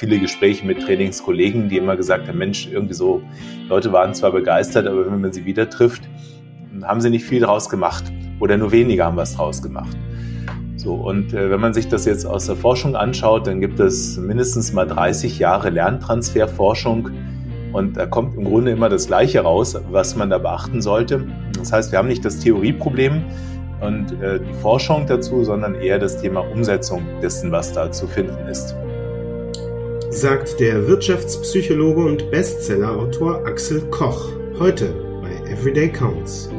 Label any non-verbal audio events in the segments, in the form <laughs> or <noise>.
viele Gespräche mit Trainingskollegen, die immer gesagt haben, Mensch, irgendwie so, Leute waren zwar begeistert, aber wenn man sie wieder trifft, haben sie nicht viel draus gemacht oder nur weniger haben was draus gemacht. So, und äh, wenn man sich das jetzt aus der Forschung anschaut, dann gibt es mindestens mal 30 Jahre Lerntransferforschung und da kommt im Grunde immer das Gleiche raus, was man da beachten sollte. Das heißt, wir haben nicht das Theorieproblem und äh, die Forschung dazu, sondern eher das Thema Umsetzung dessen, was da zu finden ist. Sagt der Wirtschaftspsychologe und Bestsellerautor Axel Koch heute bei Everyday Counts.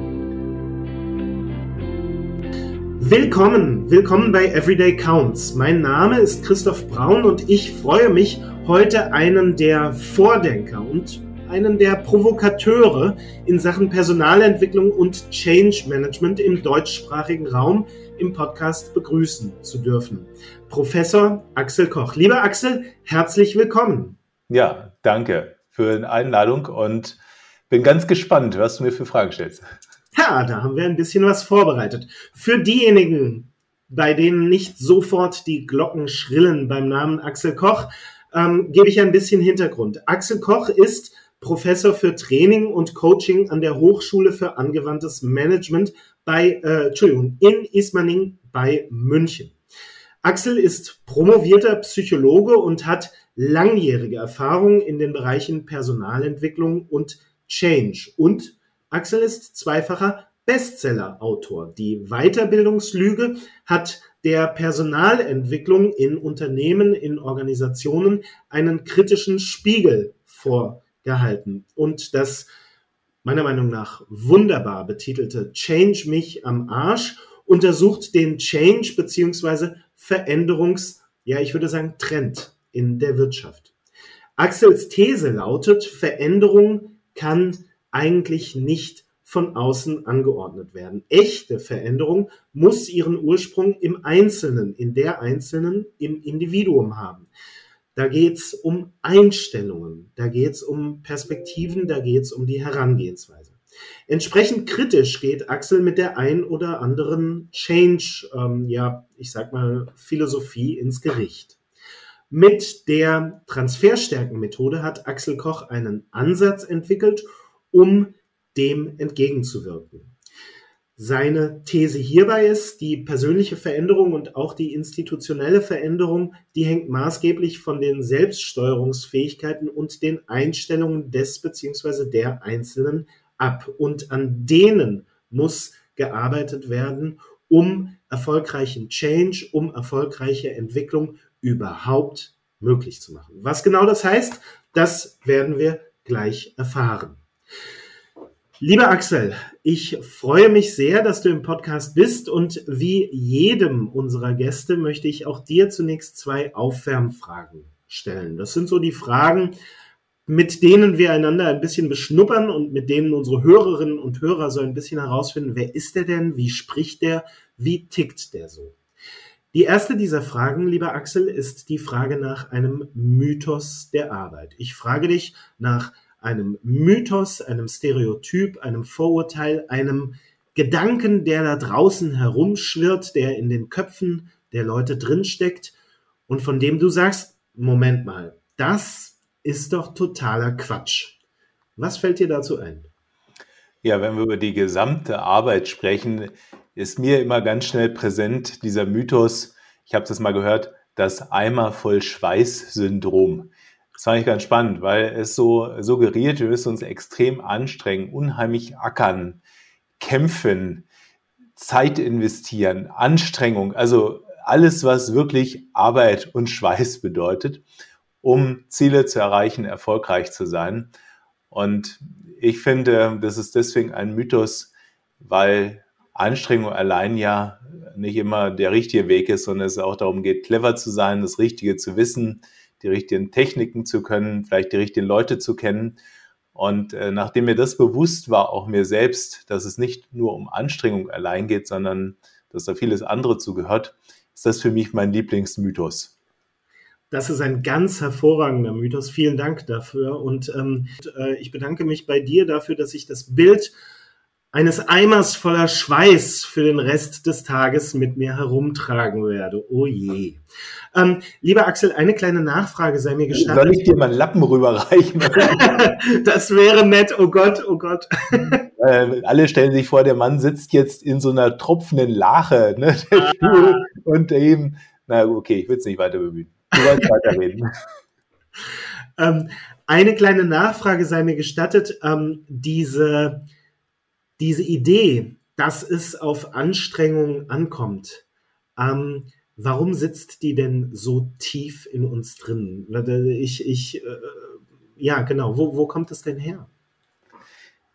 Willkommen, willkommen bei Everyday Counts. Mein Name ist Christoph Braun und ich freue mich, heute einen der Vordenker und einen der Provokateure in Sachen Personalentwicklung und Change Management im deutschsprachigen Raum im Podcast begrüßen zu dürfen. Professor Axel Koch. Lieber Axel, herzlich willkommen. Ja, danke für die Einladung und bin ganz gespannt, was du mir für Fragen stellst. Ja, da haben wir ein bisschen was vorbereitet. Für diejenigen, bei denen nicht sofort die Glocken schrillen beim Namen Axel Koch, ähm, gebe ich ein bisschen Hintergrund. Axel Koch ist Professor für Training und Coaching an der Hochschule für angewandtes Management bei, äh, Entschuldigung, in Ismaning bei München. Axel ist promovierter Psychologe und hat langjährige Erfahrung in den Bereichen Personalentwicklung und Change und Axel ist zweifacher Bestseller-Autor. Die Weiterbildungslüge hat der Personalentwicklung in Unternehmen, in Organisationen einen kritischen Spiegel vorgehalten. Und das meiner Meinung nach wunderbar betitelte Change mich am Arsch untersucht den Change beziehungsweise Veränderungs, ja, ich würde sagen, Trend in der Wirtschaft. Axels These lautet, Veränderung kann eigentlich nicht von außen angeordnet werden. Echte Veränderung muss ihren Ursprung im Einzelnen, in der Einzelnen, im Individuum haben. Da geht's um Einstellungen, da geht's um Perspektiven, da geht's um die Herangehensweise. Entsprechend kritisch geht Axel mit der ein oder anderen Change, ähm, ja, ich sag mal, Philosophie ins Gericht. Mit der Transferstärkenmethode hat Axel Koch einen Ansatz entwickelt, um dem entgegenzuwirken. Seine These hierbei ist, die persönliche Veränderung und auch die institutionelle Veränderung, die hängt maßgeblich von den Selbststeuerungsfähigkeiten und den Einstellungen des bzw. der Einzelnen ab. Und an denen muss gearbeitet werden, um erfolgreichen Change, um erfolgreiche Entwicklung überhaupt möglich zu machen. Was genau das heißt, das werden wir gleich erfahren. Lieber Axel, ich freue mich sehr, dass du im Podcast bist und wie jedem unserer Gäste möchte ich auch dir zunächst zwei Aufwärmfragen stellen. Das sind so die Fragen, mit denen wir einander ein bisschen beschnuppern und mit denen unsere Hörerinnen und Hörer so ein bisschen herausfinden, wer ist der denn, wie spricht der, wie tickt der so. Die erste dieser Fragen, lieber Axel, ist die Frage nach einem Mythos der Arbeit. Ich frage dich nach einem Mythos, einem Stereotyp, einem Vorurteil, einem Gedanken, der da draußen herumschwirrt, der in den Köpfen der Leute drinsteckt und von dem du sagst, Moment mal, das ist doch totaler Quatsch. Was fällt dir dazu ein? Ja, wenn wir über die gesamte Arbeit sprechen, ist mir immer ganz schnell präsent dieser Mythos, ich habe das mal gehört, das Eimer voll Schweiß-Syndrom. Das fand ich ganz spannend, weil es so suggeriert, wir müssen uns extrem anstrengen, unheimlich ackern, kämpfen, Zeit investieren, Anstrengung, also alles, was wirklich Arbeit und Schweiß bedeutet, um Ziele zu erreichen, erfolgreich zu sein. Und ich finde, das ist deswegen ein Mythos, weil Anstrengung allein ja nicht immer der richtige Weg ist, sondern es auch darum geht, clever zu sein, das Richtige zu wissen, die richtigen Techniken zu können, vielleicht die richtigen Leute zu kennen. Und äh, nachdem mir das bewusst war, auch mir selbst, dass es nicht nur um Anstrengung allein geht, sondern dass da vieles andere zugehört, ist das für mich mein Lieblingsmythos. Das ist ein ganz hervorragender Mythos. Vielen Dank dafür. Und ähm, äh, ich bedanke mich bei dir dafür, dass ich das Bild eines Eimers voller Schweiß für den Rest des Tages mit mir herumtragen werde. Oh je. Ähm, lieber Axel, eine kleine Nachfrage sei mir gestattet. Soll ich dir mal einen Lappen rüberreichen? <laughs> das wäre nett, oh Gott, oh Gott. <laughs> äh, alle stellen sich vor, der Mann sitzt jetzt in so einer tropfenden Lache, ne? Der ah. Und eben, na okay, ich will es nicht weiter bemühen. Du wolltest weiterreden. <laughs> ähm, eine kleine Nachfrage sei mir gestattet. Ähm, diese diese Idee, dass es auf Anstrengungen ankommt, ähm, warum sitzt die denn so tief in uns drin? Ich, ich, äh, ja, genau, wo, wo kommt es denn her?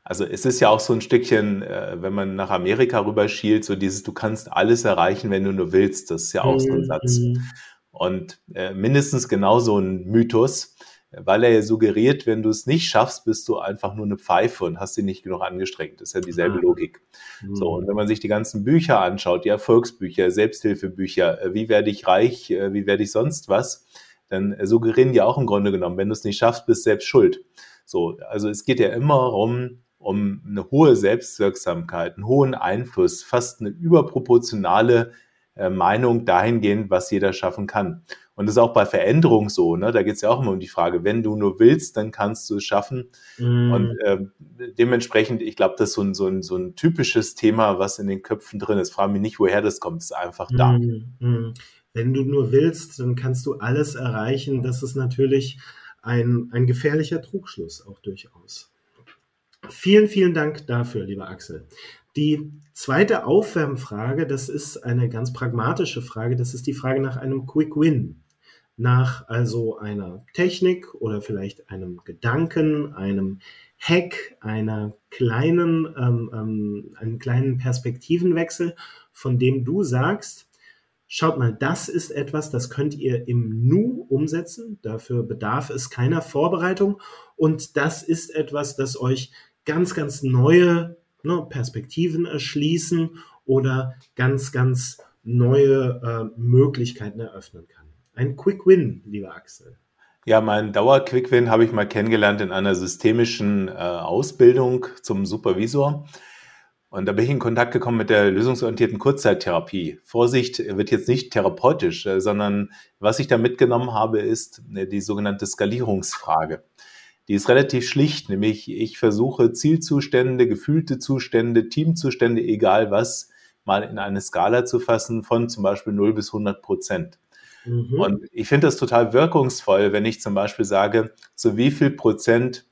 Also es ist ja auch so ein Stückchen, äh, wenn man nach Amerika rüberschielt, so dieses, du kannst alles erreichen, wenn du nur willst. Das ist ja auch so ein Satz. Mhm. Und äh, mindestens genauso ein Mythos weil er ja suggeriert, wenn du es nicht schaffst, bist du einfach nur eine Pfeife und hast dich nicht genug angestrengt. Das ist ja dieselbe ah. Logik. Mhm. So, und wenn man sich die ganzen Bücher anschaut, die Erfolgsbücher, Selbsthilfebücher, äh, wie werde ich reich, äh, wie werde ich sonst was, dann suggerieren die auch im Grunde genommen, wenn du es nicht schaffst, bist du selbst schuld. So, also es geht ja immer um, um eine hohe Selbstwirksamkeit, einen hohen Einfluss, fast eine überproportionale äh, Meinung dahingehend, was jeder schaffen kann. Und das ist auch bei Veränderung so, ne? Da geht es ja auch immer um die Frage, wenn du nur willst, dann kannst du es schaffen. Mm. Und äh, dementsprechend, ich glaube, das ist so ein, so, ein, so ein typisches Thema, was in den Köpfen drin ist. Frage mich nicht, woher das kommt, es ist einfach da. Mm. Wenn du nur willst, dann kannst du alles erreichen. Das ist natürlich ein, ein gefährlicher Trugschluss auch durchaus. Vielen, vielen Dank dafür, lieber Axel. Die zweite Aufwärmfrage, das ist eine ganz pragmatische Frage, das ist die Frage nach einem Quick Win nach also einer Technik oder vielleicht einem Gedanken, einem Hack, einer kleinen, ähm, ähm, einem kleinen Perspektivenwechsel, von dem du sagst, schaut mal, das ist etwas, das könnt ihr im Nu umsetzen. Dafür bedarf es keiner Vorbereitung. Und das ist etwas, das euch ganz, ganz neue ne, Perspektiven erschließen oder ganz, ganz neue äh, Möglichkeiten eröffnen kann. Ein Quick Win, lieber Axel. Ja, mein Dauer-Quick-Win habe ich mal kennengelernt in einer systemischen äh, Ausbildung zum Supervisor. Und da bin ich in Kontakt gekommen mit der lösungsorientierten Kurzzeittherapie. Vorsicht, wird jetzt nicht therapeutisch, äh, sondern was ich da mitgenommen habe, ist äh, die sogenannte Skalierungsfrage. Die ist relativ schlicht, nämlich ich versuche Zielzustände, gefühlte Zustände, Teamzustände, egal was, mal in eine Skala zu fassen von zum Beispiel 0 bis 100 Prozent. Mhm. Und ich finde das total wirkungsvoll, wenn ich zum Beispiel sage, zu wie viel Prozent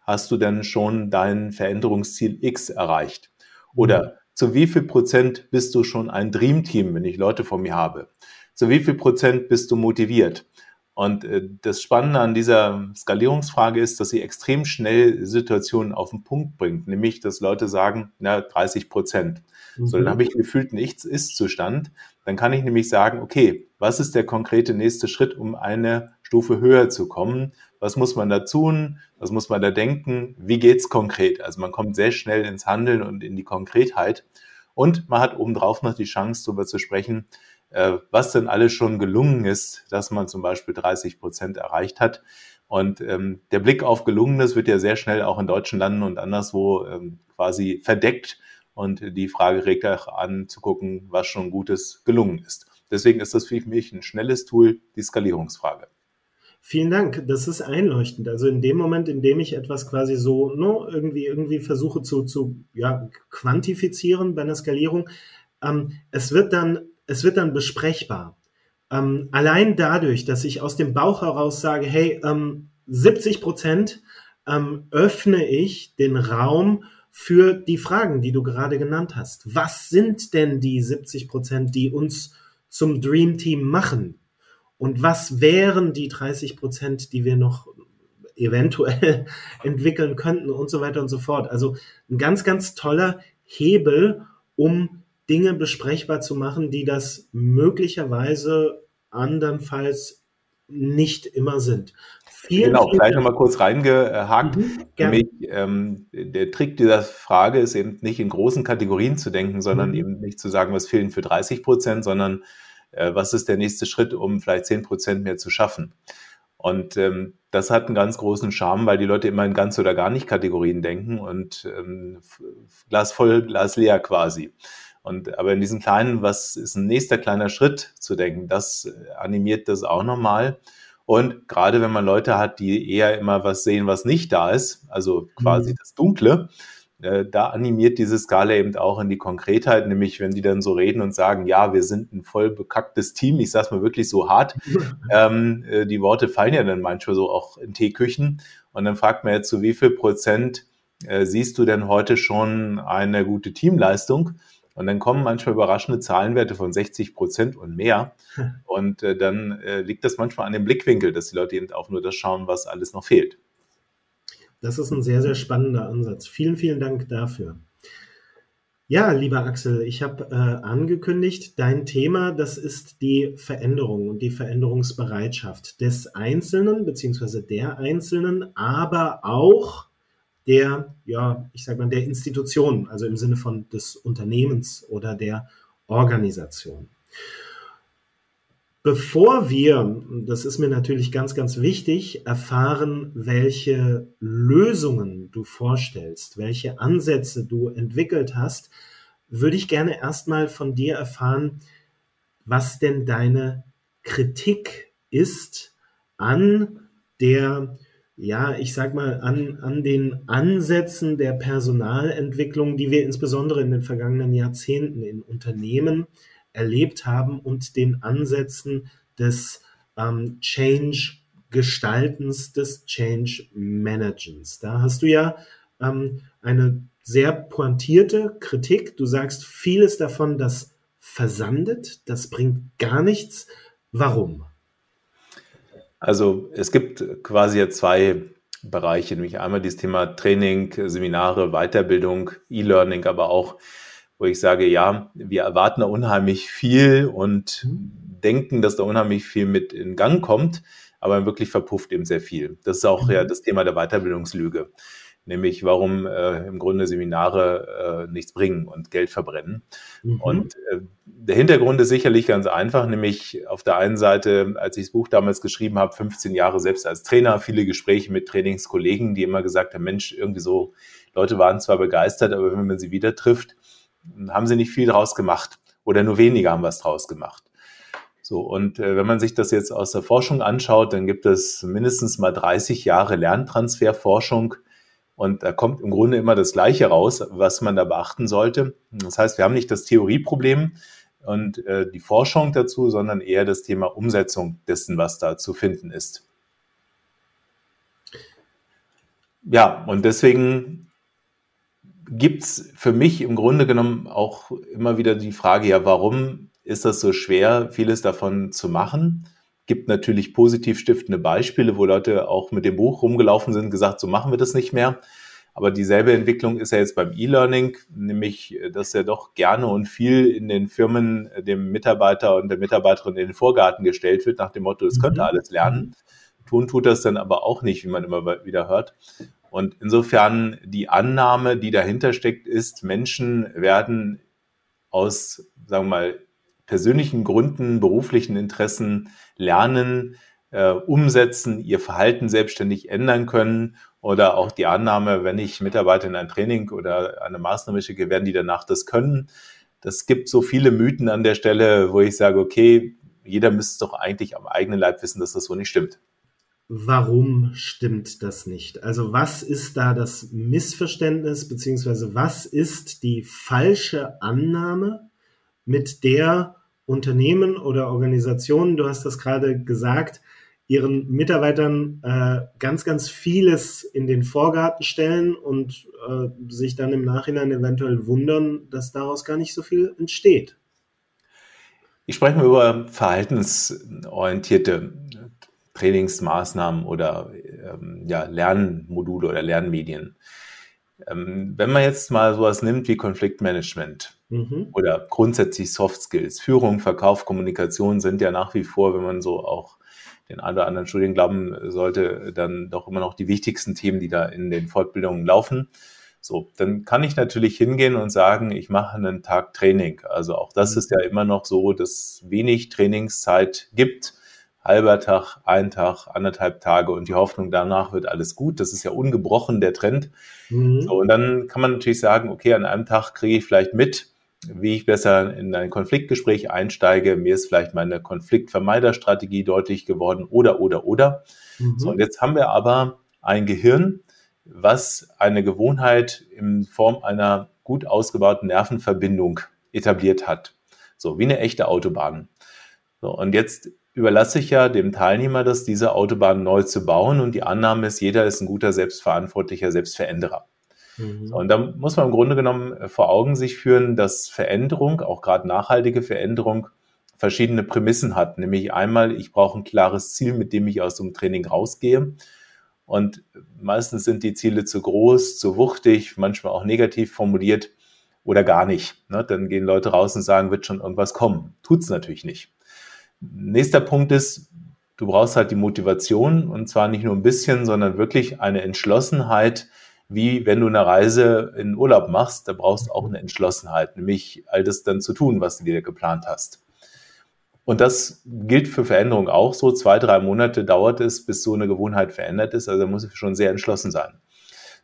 hast du denn schon dein Veränderungsziel X erreicht? Oder mhm. zu wie viel Prozent bist du schon ein Dreamteam, wenn ich Leute vor mir habe? Zu wie viel Prozent bist du motiviert? Und äh, das Spannende an dieser Skalierungsfrage ist, dass sie extrem schnell Situationen auf den Punkt bringt, nämlich dass Leute sagen, na, 30 Prozent. Mhm. So, dann mhm. habe ich gefühlt nichts Ist-Zustand. Dann kann ich nämlich sagen, okay, was ist der konkrete nächste Schritt, um eine Stufe höher zu kommen? Was muss man da tun? Was muss man da denken? Wie geht's konkret? Also man kommt sehr schnell ins Handeln und in die Konkretheit. Und man hat obendrauf noch die Chance, darüber zu sprechen, äh, was denn alles schon gelungen ist, dass man zum Beispiel 30 Prozent erreicht hat. Und ähm, der Blick auf Gelungenes wird ja sehr schnell auch in deutschen Landen und anderswo ähm, quasi verdeckt und die Frage regt auch an, zu gucken, was schon Gutes gelungen ist. Deswegen ist das für mich ein schnelles Tool, die Skalierungsfrage. Vielen Dank, das ist einleuchtend. Also in dem Moment, in dem ich etwas quasi so no, irgendwie, irgendwie versuche zu, zu ja, quantifizieren bei einer Skalierung, ähm, es, wird dann, es wird dann besprechbar. Ähm, allein dadurch, dass ich aus dem Bauch heraus sage, hey, ähm, 70 Prozent ähm, öffne ich den Raum für die Fragen, die du gerade genannt hast. Was sind denn die 70 Prozent, die uns zum Dream Team machen? Und was wären die 30 Prozent, die wir noch eventuell <laughs> entwickeln könnten und so weiter und so fort. Also ein ganz, ganz toller Hebel, um Dinge besprechbar zu machen, die das möglicherweise andernfalls nicht immer sind. Vielen, genau, vielen vielleicht nochmal kurz reingehakt. Mhm, Nämlich, ähm, der Trick dieser Frage ist eben nicht in großen Kategorien zu denken, sondern mhm. eben nicht zu sagen, was fehlen für 30 Prozent, sondern äh, was ist der nächste Schritt, um vielleicht 10 Prozent mehr zu schaffen. Und ähm, das hat einen ganz großen Charme, weil die Leute immer in ganz oder gar nicht Kategorien denken und ähm, Glas voll, Glas leer quasi. Und aber in diesen kleinen, was ist ein nächster kleiner Schritt zu denken, das animiert das auch nochmal. Und gerade wenn man Leute hat, die eher immer was sehen, was nicht da ist, also quasi mhm. das Dunkle, äh, da animiert diese Skala eben auch in die Konkretheit, nämlich wenn die dann so reden und sagen, ja, wir sind ein voll bekacktes Team, ich sag's mal wirklich so hart, <laughs> ähm, äh, die Worte fallen ja dann manchmal so auch in Teeküchen und dann fragt man jetzt, zu wie viel Prozent äh, siehst du denn heute schon eine gute Teamleistung? Und dann kommen manchmal überraschende Zahlenwerte von 60 Prozent und mehr. <laughs> Und äh, dann äh, liegt das manchmal an dem Blickwinkel, dass die Leute eben auch nur das schauen, was alles noch fehlt. Das ist ein sehr, sehr spannender Ansatz. Vielen, vielen Dank dafür. Ja, lieber Axel, ich habe äh, angekündigt, dein Thema, das ist die Veränderung und die Veränderungsbereitschaft des Einzelnen beziehungsweise der Einzelnen, aber auch der, ja, ich sage mal, der Institution, also im Sinne von des Unternehmens oder der Organisation. Bevor wir, das ist mir natürlich ganz, ganz wichtig, erfahren, welche Lösungen du vorstellst, welche Ansätze du entwickelt hast, würde ich gerne erstmal von dir erfahren, was denn deine Kritik ist an der ja, ich sag mal, an, an den Ansätzen der Personalentwicklung, die wir insbesondere in den vergangenen Jahrzehnten in Unternehmen erlebt haben und den Ansätzen des ähm, Change Gestaltens, des Change Managens. Da hast du ja ähm, eine sehr pointierte Kritik. Du sagst, vieles davon, das versandet, das bringt gar nichts. Warum? Also es gibt quasi ja zwei Bereiche, nämlich einmal dieses Thema Training, Seminare, Weiterbildung, E-Learning, aber auch, wo ich sage, ja, wir erwarten da unheimlich viel und mhm. denken, dass da unheimlich viel mit in Gang kommt, aber wirklich verpufft eben sehr viel. Das ist auch ja mhm. das Thema der Weiterbildungslüge nämlich warum äh, im Grunde Seminare äh, nichts bringen und Geld verbrennen. Mhm. Und äh, der Hintergrund ist sicherlich ganz einfach, nämlich auf der einen Seite, als ich das Buch damals geschrieben habe, 15 Jahre selbst als Trainer, viele Gespräche mit Trainingskollegen, die immer gesagt haben, Mensch, irgendwie so, Leute waren zwar begeistert, aber wenn man sie wieder trifft, haben sie nicht viel draus gemacht oder nur weniger haben was draus gemacht. So, und äh, wenn man sich das jetzt aus der Forschung anschaut, dann gibt es mindestens mal 30 Jahre Lerntransferforschung, und da kommt im Grunde immer das Gleiche raus, was man da beachten sollte. Das heißt, wir haben nicht das Theorieproblem und äh, die Forschung dazu, sondern eher das Thema Umsetzung dessen, was da zu finden ist. Ja, und deswegen gibt es für mich im Grunde genommen auch immer wieder die Frage, ja, warum ist das so schwer, vieles davon zu machen? Gibt natürlich positiv stiftende Beispiele, wo Leute auch mit dem Buch rumgelaufen sind, gesagt, so machen wir das nicht mehr. Aber dieselbe Entwicklung ist ja jetzt beim E-Learning, nämlich, dass ja doch gerne und viel in den Firmen dem Mitarbeiter und der Mitarbeiterin in den Vorgarten gestellt wird, nach dem Motto, es könnte mhm. alles lernen. Tun tut das dann aber auch nicht, wie man immer wieder hört. Und insofern die Annahme, die dahinter steckt, ist, Menschen werden aus, sagen wir mal, persönlichen Gründen, beruflichen Interessen lernen, äh, umsetzen, ihr Verhalten selbstständig ändern können oder auch die Annahme, wenn ich Mitarbeiter in ein Training oder eine Maßnahme schicke, werden die danach das können. Das gibt so viele Mythen an der Stelle, wo ich sage, okay, jeder müsste doch eigentlich am eigenen Leib wissen, dass das so nicht stimmt. Warum stimmt das nicht? Also was ist da das Missverständnis, beziehungsweise was ist die falsche Annahme, mit der Unternehmen oder Organisationen, du hast das gerade gesagt, ihren Mitarbeitern äh, ganz, ganz vieles in den Vorgarten stellen und äh, sich dann im Nachhinein eventuell wundern, dass daraus gar nicht so viel entsteht. Ich spreche mal über verhaltensorientierte Trainingsmaßnahmen oder ähm, ja, Lernmodule oder Lernmedien. Ähm, wenn man jetzt mal sowas nimmt wie Konfliktmanagement mhm. oder grundsätzlich Soft Skills, Führung, Verkauf, Kommunikation sind ja nach wie vor, wenn man so auch den einen oder anderen Studien glauben sollte, dann doch immer noch die wichtigsten Themen, die da in den Fortbildungen laufen. So, dann kann ich natürlich hingehen und sagen, ich mache einen Tag Training. Also auch das mhm. ist ja immer noch so, dass wenig Trainingszeit gibt halber Tag, ein Tag, anderthalb Tage und die Hoffnung, danach wird alles gut. Das ist ja ungebrochen der Trend. Mhm. So, und dann kann man natürlich sagen, okay, an einem Tag kriege ich vielleicht mit, wie ich besser in ein Konfliktgespräch einsteige. Mir ist vielleicht meine Konfliktvermeiderstrategie deutlich geworden oder, oder, oder. Mhm. So, und jetzt haben wir aber ein Gehirn, was eine Gewohnheit in Form einer gut ausgebauten Nervenverbindung etabliert hat. So, wie eine echte Autobahn. So, und jetzt überlasse ich ja dem Teilnehmer das, diese Autobahn neu zu bauen und die Annahme ist, jeder ist ein guter, selbstverantwortlicher Selbstveränderer. Mhm. So, und da muss man im Grunde genommen äh, vor Augen sich führen, dass Veränderung, auch gerade nachhaltige Veränderung, verschiedene Prämissen hat. Nämlich einmal, ich brauche ein klares Ziel, mit dem ich aus dem Training rausgehe. Und meistens sind die Ziele zu groß, zu wuchtig, manchmal auch negativ formuliert oder gar nicht. Ne? Dann gehen Leute raus und sagen, wird schon irgendwas kommen. Tut's natürlich nicht. Nächster Punkt ist, du brauchst halt die Motivation und zwar nicht nur ein bisschen, sondern wirklich eine Entschlossenheit, wie wenn du eine Reise in Urlaub machst, da brauchst du auch eine Entschlossenheit, nämlich all das dann zu tun, was du dir geplant hast. Und das gilt für Veränderung auch so. Zwei, drei Monate dauert es, bis so eine Gewohnheit verändert ist. Also da muss ich schon sehr entschlossen sein.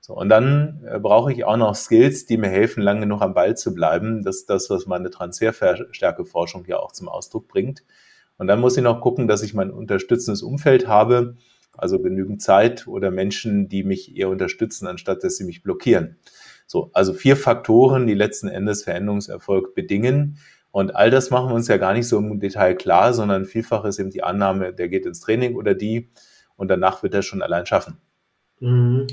So, und dann äh, brauche ich auch noch Skills, die mir helfen, lange genug am Ball zu bleiben. Das ist das, was meine Transferstärkeforschung ja auch zum Ausdruck bringt. Und dann muss ich noch gucken, dass ich mein unterstützendes Umfeld habe, also genügend Zeit oder Menschen, die mich eher unterstützen, anstatt dass sie mich blockieren. So, also vier Faktoren, die letzten Endes Veränderungserfolg bedingen. Und all das machen wir uns ja gar nicht so im Detail klar, sondern vielfach ist eben die Annahme, der geht ins Training oder die und danach wird er schon allein schaffen. Mhm.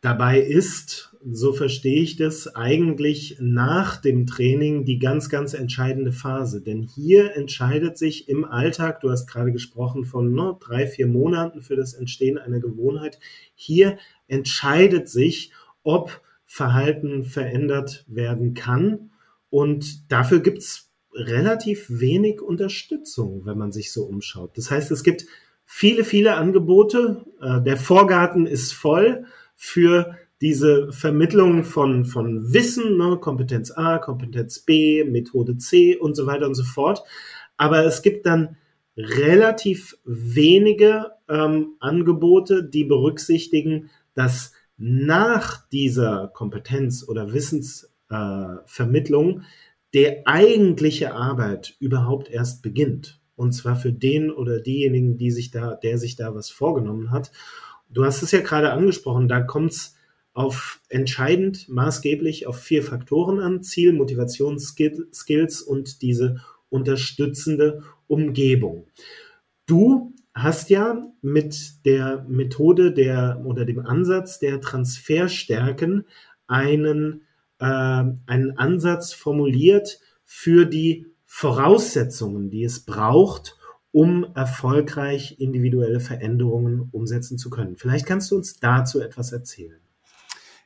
Dabei ist, so verstehe ich das, eigentlich nach dem Training die ganz, ganz entscheidende Phase. Denn hier entscheidet sich im Alltag, du hast gerade gesprochen von ne, drei, vier Monaten für das Entstehen einer Gewohnheit, hier entscheidet sich, ob Verhalten verändert werden kann. Und dafür gibt es relativ wenig Unterstützung, wenn man sich so umschaut. Das heißt, es gibt viele, viele Angebote. Äh, der Vorgarten ist voll für diese Vermittlung von, von Wissen, ne, Kompetenz A, Kompetenz B, Methode C und so weiter und so fort. Aber es gibt dann relativ wenige ähm, Angebote, die berücksichtigen, dass nach dieser Kompetenz- oder Wissensvermittlung äh, der eigentliche Arbeit überhaupt erst beginnt. Und zwar für den oder diejenigen, die sich da, der sich da was vorgenommen hat. Du hast es ja gerade angesprochen, da kommt es auf entscheidend maßgeblich auf vier Faktoren an: Ziel, Motivation, Skills und diese unterstützende Umgebung. Du hast ja mit der Methode der oder dem Ansatz der Transferstärken einen, äh, einen Ansatz formuliert für die Voraussetzungen, die es braucht, um erfolgreich individuelle Veränderungen umsetzen zu können. Vielleicht kannst du uns dazu etwas erzählen.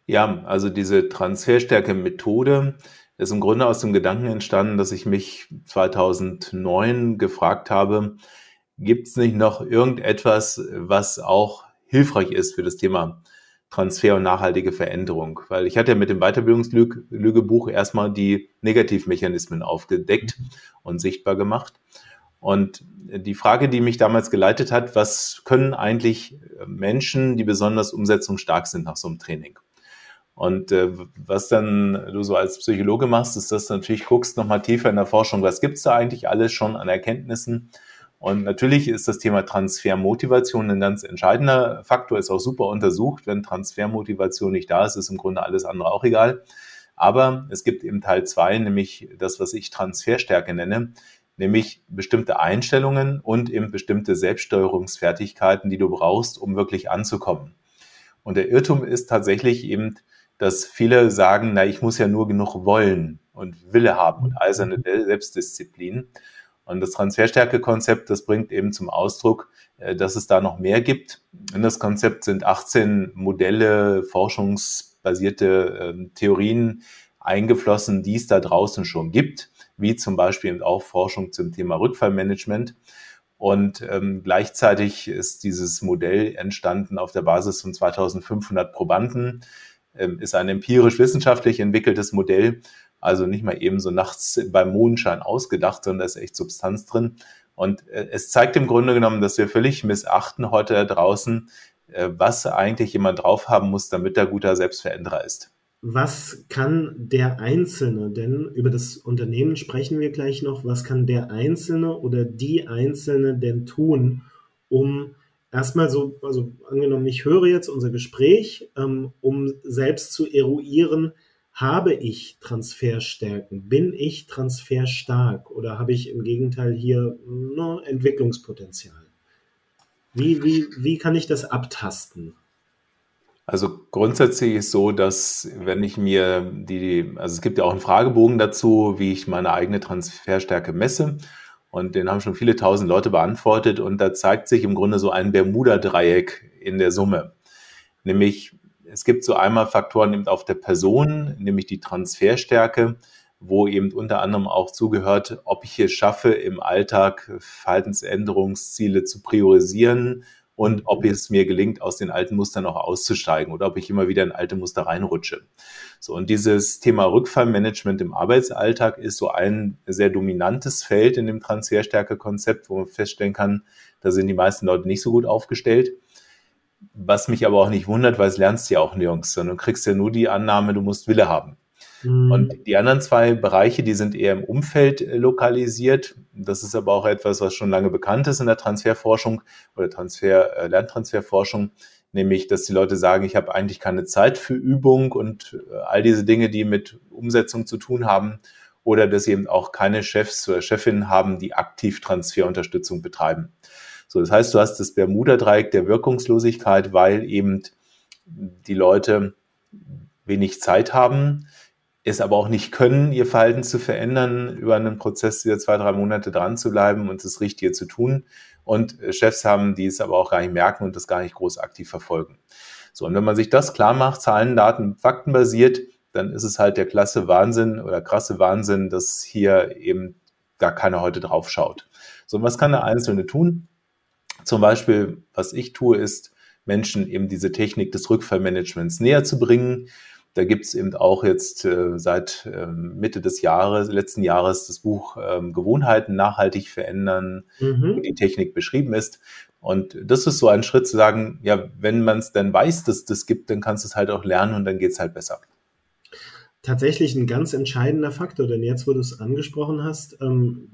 Ja, also diese Transferstärke-Methode ist im Grunde aus dem Gedanken entstanden, dass ich mich 2009 gefragt habe, gibt es nicht noch irgendetwas, was auch hilfreich ist für das Thema Transfer und nachhaltige Veränderung? Weil ich hatte ja mit dem Weiterbildungslügebuch erstmal die Negativmechanismen aufgedeckt und sichtbar gemacht. Und die Frage, die mich damals geleitet hat, was können eigentlich Menschen, die besonders umsetzungsstark sind nach so einem Training? Und äh, was dann du so als Psychologe machst, ist, dass du natürlich guckst nochmal tiefer in der Forschung, was gibt's da eigentlich alles schon an Erkenntnissen? Und natürlich ist das Thema Transfermotivation ein ganz entscheidender Faktor, ist auch super untersucht. Wenn Transfermotivation nicht da ist, ist im Grunde alles andere auch egal. Aber es gibt eben Teil zwei, nämlich das, was ich Transferstärke nenne nämlich bestimmte Einstellungen und eben bestimmte Selbststeuerungsfertigkeiten, die du brauchst, um wirklich anzukommen. Und der Irrtum ist tatsächlich eben, dass viele sagen, na, ich muss ja nur genug wollen und Wille haben und eiserne Selbstdisziplin. Und das Transferstärke-Konzept, das bringt eben zum Ausdruck, äh, dass es da noch mehr gibt. In das Konzept sind 18 Modelle, forschungsbasierte ähm, Theorien eingeflossen, die es da draußen schon gibt wie zum Beispiel auch Forschung zum Thema Rückfallmanagement. Und ähm, gleichzeitig ist dieses Modell entstanden auf der Basis von 2500 Probanden, ist ein empirisch-wissenschaftlich entwickeltes Modell, also nicht mal eben so nachts beim Mondschein ausgedacht, sondern da ist echt Substanz drin. Und äh, es zeigt im Grunde genommen, dass wir völlig missachten heute da draußen, äh, was eigentlich jemand drauf haben muss, damit er guter Selbstveränderer ist. Was kann der Einzelne, denn über das Unternehmen sprechen wir gleich noch, was kann der Einzelne oder die Einzelne denn tun, um erstmal so, also angenommen, ich höre jetzt unser Gespräch, ähm, um selbst zu eruieren, habe ich Transferstärken? Bin ich transferstark? Oder habe ich im Gegenteil hier no, Entwicklungspotenzial? Wie, wie, wie kann ich das abtasten? Also grundsätzlich ist so, dass wenn ich mir die, also es gibt ja auch einen Fragebogen dazu, wie ich meine eigene Transferstärke messe. Und den haben schon viele tausend Leute beantwortet. Und da zeigt sich im Grunde so ein Bermuda-Dreieck in der Summe. Nämlich es gibt so einmal Faktoren eben auf der Person, nämlich die Transferstärke, wo eben unter anderem auch zugehört, ob ich es schaffe, im Alltag Verhaltensänderungsziele zu priorisieren und ob es mir gelingt, aus den alten Mustern auch auszusteigen oder ob ich immer wieder in alte Muster reinrutsche. So, und dieses Thema Rückfallmanagement im Arbeitsalltag ist so ein sehr dominantes Feld in dem Transferstärke-Konzept, wo man feststellen kann, da sind die meisten Leute nicht so gut aufgestellt. Was mich aber auch nicht wundert, weil es lernst du ja auch nirgends, sondern du kriegst ja nur die Annahme, du musst Wille haben. Mhm. Und die anderen zwei Bereiche, die sind eher im Umfeld äh, lokalisiert. Das ist aber auch etwas, was schon lange bekannt ist in der Transferforschung oder Transfer, äh, Lerntransferforschung, nämlich, dass die Leute sagen, ich habe eigentlich keine Zeit für Übung und äh, all diese Dinge, die mit Umsetzung zu tun haben, oder dass sie eben auch keine Chefs oder Chefinnen haben, die aktiv Transferunterstützung betreiben. So, das heißt, du hast das Bermuda-Dreieck der Wirkungslosigkeit, weil eben die Leute wenig Zeit haben, es aber auch nicht können, ihr Verhalten zu verändern, über einen Prozess dieser zwei, drei Monate dran zu bleiben und das Richtige zu tun. Und Chefs haben, die es aber auch gar nicht merken und das gar nicht groß aktiv verfolgen. So, und wenn man sich das klar macht, Zahlen, Daten, Fakten basiert, dann ist es halt der klasse Wahnsinn oder krasse Wahnsinn, dass hier eben gar keiner heute drauf schaut. So, und was kann der Einzelne tun? Zum Beispiel, was ich tue, ist, Menschen eben diese Technik des Rückfallmanagements näher zu bringen. Da gibt es eben auch jetzt äh, seit äh, Mitte des Jahres, letzten Jahres, das Buch ähm, Gewohnheiten nachhaltig verändern, mhm. wo die Technik beschrieben ist. Und das ist so ein Schritt zu sagen, ja, wenn man es dann weiß, dass das gibt, dann kannst du es halt auch lernen und dann geht es halt besser. Tatsächlich ein ganz entscheidender Faktor, denn jetzt, wo du es angesprochen hast, ähm,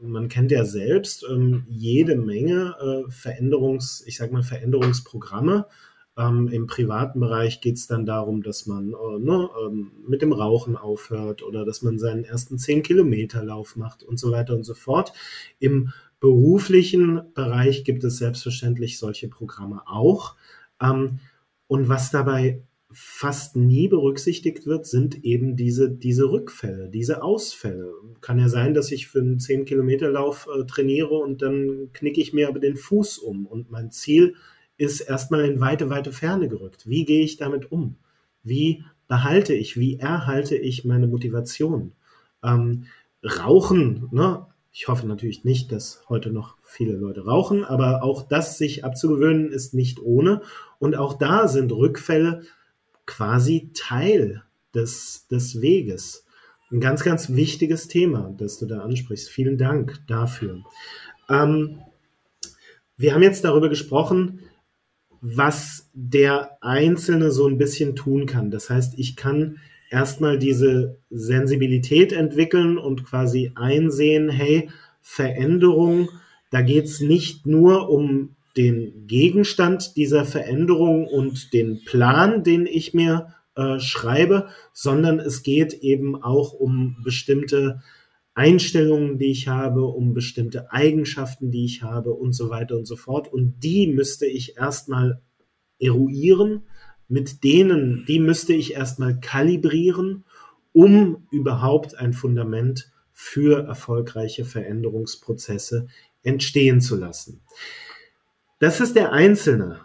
man kennt ja selbst ähm, jede Menge äh, Veränderungs, ich sag mal Veränderungsprogramme. Ähm, Im privaten Bereich geht es dann darum, dass man äh, ne, ähm, mit dem Rauchen aufhört oder dass man seinen ersten 10-Kilometer-Lauf macht und so weiter und so fort. Im beruflichen Bereich gibt es selbstverständlich solche Programme auch. Ähm, und was dabei fast nie berücksichtigt wird, sind eben diese, diese Rückfälle, diese Ausfälle. Kann ja sein, dass ich für einen 10-Kilometer-Lauf äh, trainiere und dann knicke ich mir aber den Fuß um und mein Ziel ist erstmal in weite, weite Ferne gerückt. Wie gehe ich damit um? Wie behalte ich, wie erhalte ich meine Motivation? Ähm, Rauchen, ne? ich hoffe natürlich nicht, dass heute noch viele Leute rauchen, aber auch das sich abzugewöhnen ist nicht ohne. Und auch da sind Rückfälle quasi Teil des, des Weges. Ein ganz, ganz wichtiges Thema, das du da ansprichst. Vielen Dank dafür. Ähm, wir haben jetzt darüber gesprochen, was der Einzelne so ein bisschen tun kann. Das heißt, ich kann erstmal diese Sensibilität entwickeln und quasi einsehen, hey, Veränderung, da geht es nicht nur um den Gegenstand dieser Veränderung und den Plan, den ich mir äh, schreibe, sondern es geht eben auch um bestimmte Einstellungen, die ich habe, um bestimmte Eigenschaften, die ich habe und so weiter und so fort. Und die müsste ich erstmal eruieren, mit denen, die müsste ich erstmal kalibrieren, um überhaupt ein Fundament für erfolgreiche Veränderungsprozesse entstehen zu lassen. Das ist der Einzelne.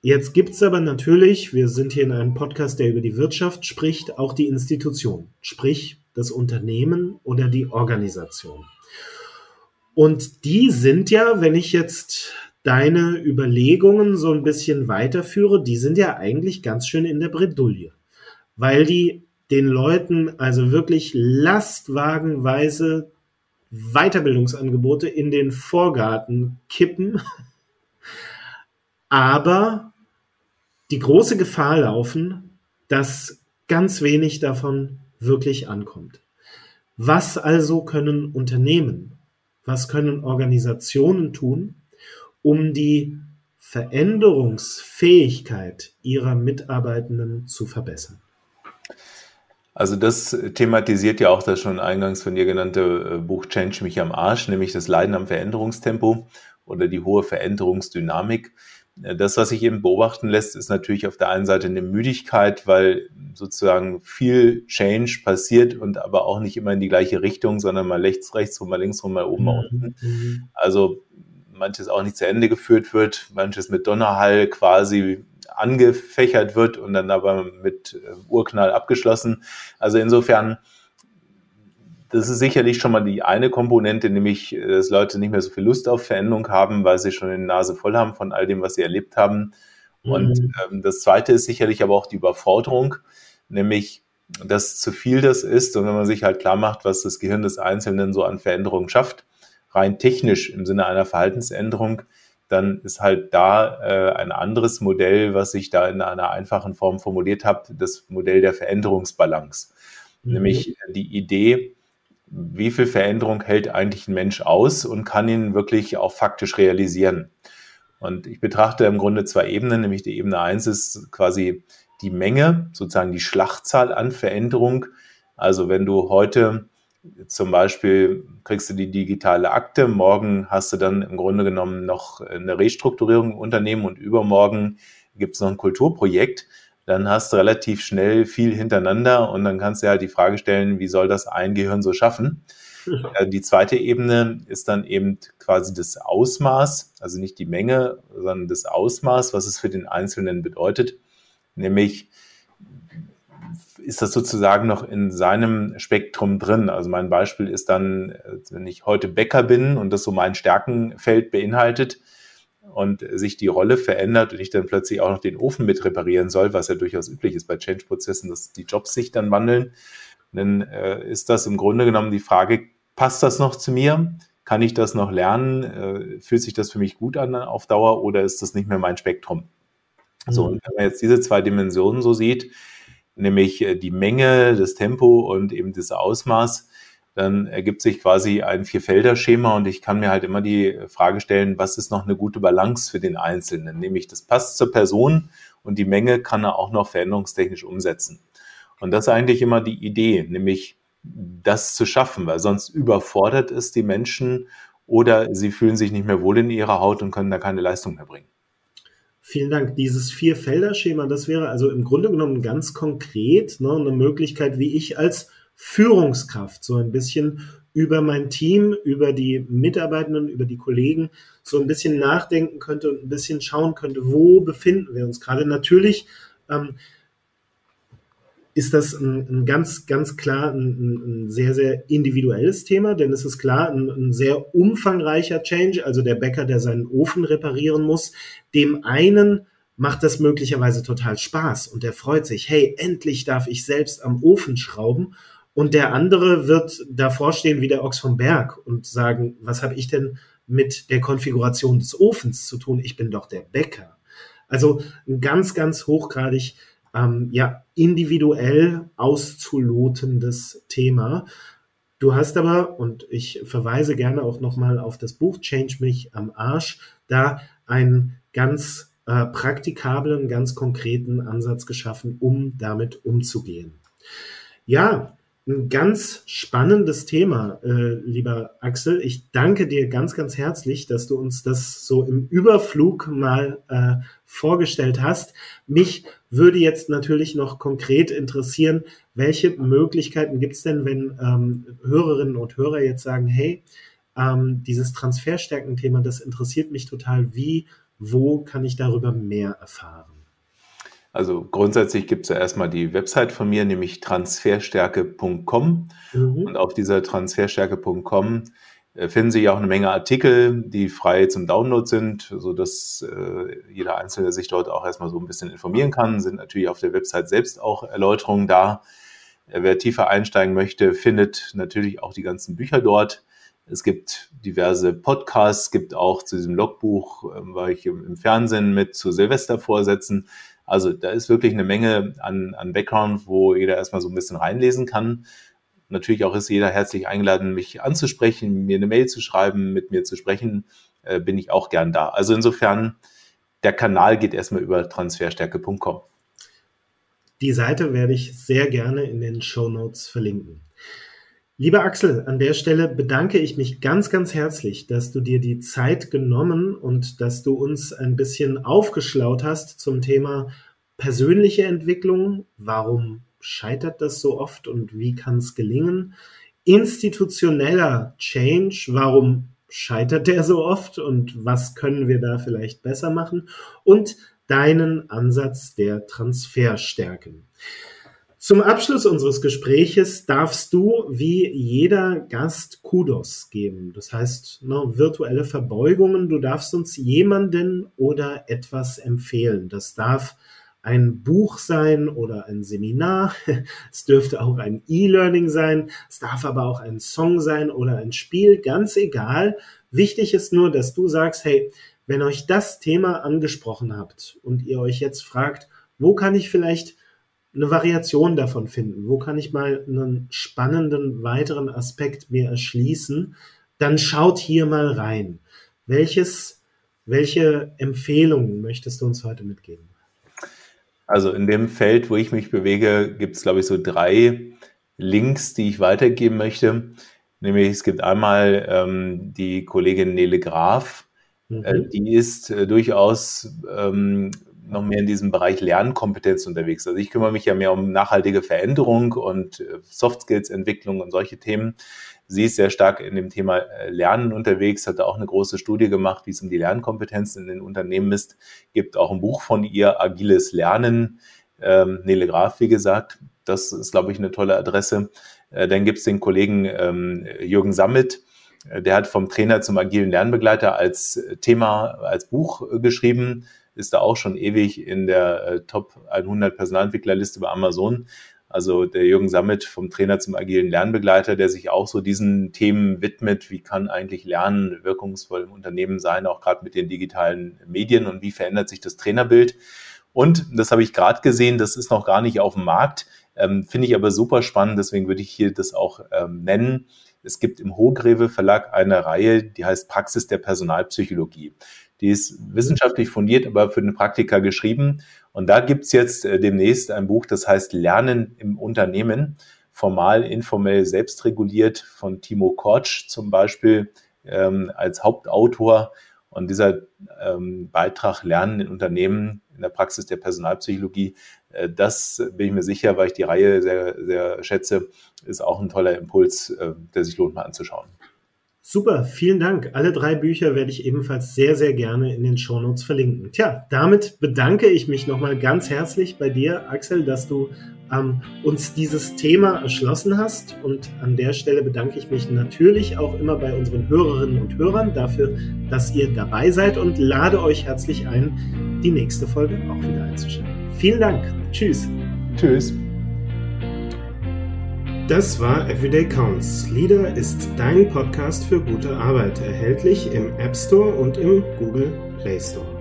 Jetzt gibt es aber natürlich, wir sind hier in einem Podcast, der über die Wirtschaft spricht, auch die Institution, sprich das Unternehmen oder die Organisation. Und die sind ja, wenn ich jetzt deine Überlegungen so ein bisschen weiterführe, die sind ja eigentlich ganz schön in der Bredouille, weil die den Leuten also wirklich lastwagenweise Weiterbildungsangebote in den Vorgarten kippen, <laughs> aber die große Gefahr laufen, dass ganz wenig davon wirklich ankommt. Was also können Unternehmen, was können Organisationen tun, um die Veränderungsfähigkeit ihrer Mitarbeitenden zu verbessern? Also das thematisiert ja auch das schon eingangs von dir genannte äh, Buch Change mich am Arsch, nämlich das Leiden am Veränderungstempo oder die hohe Veränderungsdynamik. Das, was sich eben beobachten lässt, ist natürlich auf der einen Seite eine Müdigkeit, weil sozusagen viel Change passiert und aber auch nicht immer in die gleiche Richtung, sondern mal rechts, rechts rum, mal links rum, mal oben, mal mhm. unten. Mhm. Also manches auch nicht zu Ende geführt wird, manches mit Donnerhall quasi angefächert wird und dann aber mit äh, Urknall abgeschlossen. Also insofern, das ist sicherlich schon mal die eine Komponente, nämlich, äh, dass Leute nicht mehr so viel Lust auf Veränderung haben, weil sie schon die Nase voll haben von all dem, was sie erlebt haben. Und mhm. ähm, das zweite ist sicherlich aber auch die Überforderung, nämlich, dass zu viel das ist und wenn man sich halt klar macht, was das Gehirn des Einzelnen so an Veränderungen schafft, rein technisch im Sinne einer Verhaltensänderung, dann ist halt da äh, ein anderes Modell, was ich da in einer einfachen Form formuliert habe, das Modell der Veränderungsbalance. Mhm. Nämlich die Idee, wie viel Veränderung hält eigentlich ein Mensch aus und kann ihn wirklich auch faktisch realisieren. Und ich betrachte im Grunde zwei Ebenen, nämlich die Ebene eins ist quasi die Menge, sozusagen die Schlachtzahl an Veränderung. Also wenn du heute zum Beispiel kriegst du die digitale Akte, morgen hast du dann im Grunde genommen noch eine Restrukturierung im Unternehmen und übermorgen gibt es noch ein Kulturprojekt, dann hast du relativ schnell viel hintereinander und dann kannst du halt die Frage stellen, wie soll das ein Gehirn so schaffen? Ja. Die zweite Ebene ist dann eben quasi das Ausmaß, also nicht die Menge, sondern das Ausmaß, was es für den Einzelnen bedeutet, nämlich ist das sozusagen noch in seinem Spektrum drin. Also mein Beispiel ist dann, wenn ich heute Bäcker bin und das so mein Stärkenfeld beinhaltet und sich die Rolle verändert und ich dann plötzlich auch noch den Ofen mit reparieren soll, was ja durchaus üblich ist bei Change-Prozessen, dass die Jobs sich dann wandeln, dann äh, ist das im Grunde genommen die Frage, passt das noch zu mir? Kann ich das noch lernen? Äh, fühlt sich das für mich gut an auf Dauer oder ist das nicht mehr mein Spektrum? Mhm. So, und wenn man jetzt diese zwei Dimensionen so sieht, nämlich äh, die Menge, das Tempo und eben das Ausmaß, dann ergibt sich quasi ein Vierfelder-Schema und ich kann mir halt immer die Frage stellen, was ist noch eine gute Balance für den Einzelnen? Nämlich das passt zur Person und die Menge kann er auch noch veränderungstechnisch umsetzen. Und das ist eigentlich immer die Idee, nämlich das zu schaffen, weil sonst überfordert es die Menschen oder sie fühlen sich nicht mehr wohl in ihrer Haut und können da keine Leistung mehr bringen. Vielen Dank. Dieses Vier-Felder-Schema, das wäre also im Grunde genommen ganz konkret ne, eine Möglichkeit, wie ich als Führungskraft so ein bisschen über mein Team, über die Mitarbeitenden, über die Kollegen so ein bisschen nachdenken könnte und ein bisschen schauen könnte, wo befinden wir uns gerade. Natürlich ähm, ist das ein, ein ganz, ganz klar ein, ein, sehr, sehr individuelles Thema, denn es ist klar, ein, ein, sehr umfangreicher Change, also der Bäcker, der seinen Ofen reparieren muss, dem einen macht das möglicherweise total Spaß und der freut sich, hey, endlich darf ich selbst am Ofen schrauben und der andere wird davor stehen wie der Ochs vom Berg und sagen, was habe ich denn mit der Konfiguration des Ofens zu tun? Ich bin doch der Bäcker. Also ein ganz, ganz hochgradig ähm, ja, individuell auszulotendes Thema. Du hast aber, und ich verweise gerne auch nochmal auf das Buch Change mich am Arsch, da einen ganz äh, praktikablen, ganz konkreten Ansatz geschaffen, um damit umzugehen. Ja, ein ganz spannendes Thema, äh, lieber Axel. Ich danke dir ganz, ganz herzlich, dass du uns das so im Überflug mal äh, vorgestellt hast. Mich würde jetzt natürlich noch konkret interessieren, welche Möglichkeiten gibt es denn, wenn ähm, Hörerinnen und Hörer jetzt sagen, hey, ähm, dieses Transferstärken-Thema, das interessiert mich total. Wie, wo kann ich darüber mehr erfahren? Also grundsätzlich gibt es ja erstmal die Website von mir, nämlich transferstärke.com. Mhm. Und auf dieser transferstärke.com äh, finden Sie auch eine Menge Artikel, die frei zum Download sind, sodass äh, jeder Einzelne sich dort auch erstmal so ein bisschen informieren kann. Sind natürlich auf der Website selbst auch Erläuterungen da. Äh, wer tiefer einsteigen möchte, findet natürlich auch die ganzen Bücher dort. Es gibt diverse Podcasts, es gibt auch zu diesem Logbuch, ähm, war ich im, Fernsehen mit zu Silvestervorsätzen. Also da ist wirklich eine Menge an, an Background, wo jeder erstmal so ein bisschen reinlesen kann. Natürlich auch ist jeder herzlich eingeladen, mich anzusprechen, mir eine Mail zu schreiben, mit mir zu sprechen, äh, bin ich auch gern da. Also insofern, der Kanal geht erstmal über transferstärke.com. Die Seite werde ich sehr gerne in den Show Notes verlinken. Lieber Axel, an der Stelle bedanke ich mich ganz, ganz herzlich, dass du dir die Zeit genommen und dass du uns ein bisschen aufgeschlaut hast zum Thema persönliche Entwicklung. Warum scheitert das so oft und wie kann es gelingen? Institutioneller Change, warum scheitert der so oft und was können wir da vielleicht besser machen? Und deinen Ansatz der Transferstärken. Zum Abschluss unseres Gespräches darfst du wie jeder Gast Kudos geben. Das heißt, ne, virtuelle Verbeugungen. Du darfst uns jemanden oder etwas empfehlen. Das darf ein Buch sein oder ein Seminar. <laughs> Es dürfte auch ein E-Learning sein. Es darf aber auch ein Song sein oder ein Spiel. Ganz egal. Wichtig ist nur, dass du sagst, hey, wenn euch das Thema angesprochen habt und ihr euch jetzt fragt, wo kann ich vielleicht eine Variation davon finden? Wo kann ich mal einen spannenden weiteren Aspekt mir erschließen? Dann schaut hier mal rein. Welches, welche Empfehlungen möchtest du uns heute mitgeben? Also in dem Feld, wo ich mich bewege, gibt es, glaube ich, so drei Links, die ich weitergeben möchte. Nämlich es gibt einmal ähm, die Kollegin Nele Graf, äh, mhm. die ist äh, durchaus ähm, noch mehr in diesem Bereich Lernkompetenz unterwegs. Also ich kümmere mich ja mehr um nachhaltige Veränderung und äh, Soft Skills Entwicklung und solche Themen. Sie ist sehr stark in dem Thema Lernen unterwegs, hat auch eine große Studie gemacht, wie es um die Lernkompetenzen in den Unternehmen ist. Gibt auch ein Buch von ihr, Agiles Lernen. Ähm, Nele Graf, wie gesagt, das ist, glaube ich, eine tolle Adresse. Äh, dann gibt es den Kollegen ähm, Jürgen Sammet, äh, der hat vom Trainer zum agilen Lernbegleiter als Thema, als Buch geschrieben, ist da auch schon ewig in der äh, Top 100 Personalentwicklerliste bei Amazon. Also der Jürgen Sammet vom Trainer zum agilen Lernbegleiter, der sich auch so diesen Themen widmet. Wie kann eigentlich Lernen wirkungsvoll im Unternehmen sein, auch gerade mit den digitalen Medien und wie verändert sich das Trainerbild? Und das habe ich gerade gesehen, das ist noch gar nicht auf dem Markt, ähm, finde ich aber super spannend, deswegen würde ich hier das auch ähm, nennen. Es gibt im Hohgreve Verlag eine Reihe, die heißt Praxis der Personalpsychologie. Die ist wissenschaftlich fundiert, aber für den Praktiker geschrieben. Und da gibt's jetzt äh, demnächst ein Buch, das heißt Lernen im Unternehmen, formal, informell, selbstreguliert von Timo Kortsch zum Beispiel ähm, als Hauptautor. Und dieser ähm, Beitrag Lernen in Unternehmen in der Praxis der Personalpsychologie, äh, das bin ich mir sicher, weil ich die Reihe sehr, sehr schätze, ist auch ein toller Impuls, äh, der sich lohnt mal anzuschauen. Super, vielen Dank. Alle drei Bücher werde ich ebenfalls sehr, sehr gerne in den Shownotes verlinken. Tja, damit bedanke ich mich nochmal ganz herzlich bei dir, Axel, dass du ähm, uns dieses Thema erschlossen hast. Und an der Stelle bedanke ich mich natürlich auch immer bei unseren Hörerinnen und Hörern dafür, dass ihr dabei seid und lade euch herzlich ein, die nächste Folge auch wieder einzuschalten. Vielen Dank. Tschüss. Tschüss. Das war Everyday Counts. Leader ist dein Podcast für gute Arbeit, erhältlich im App Store und im Google Play Store.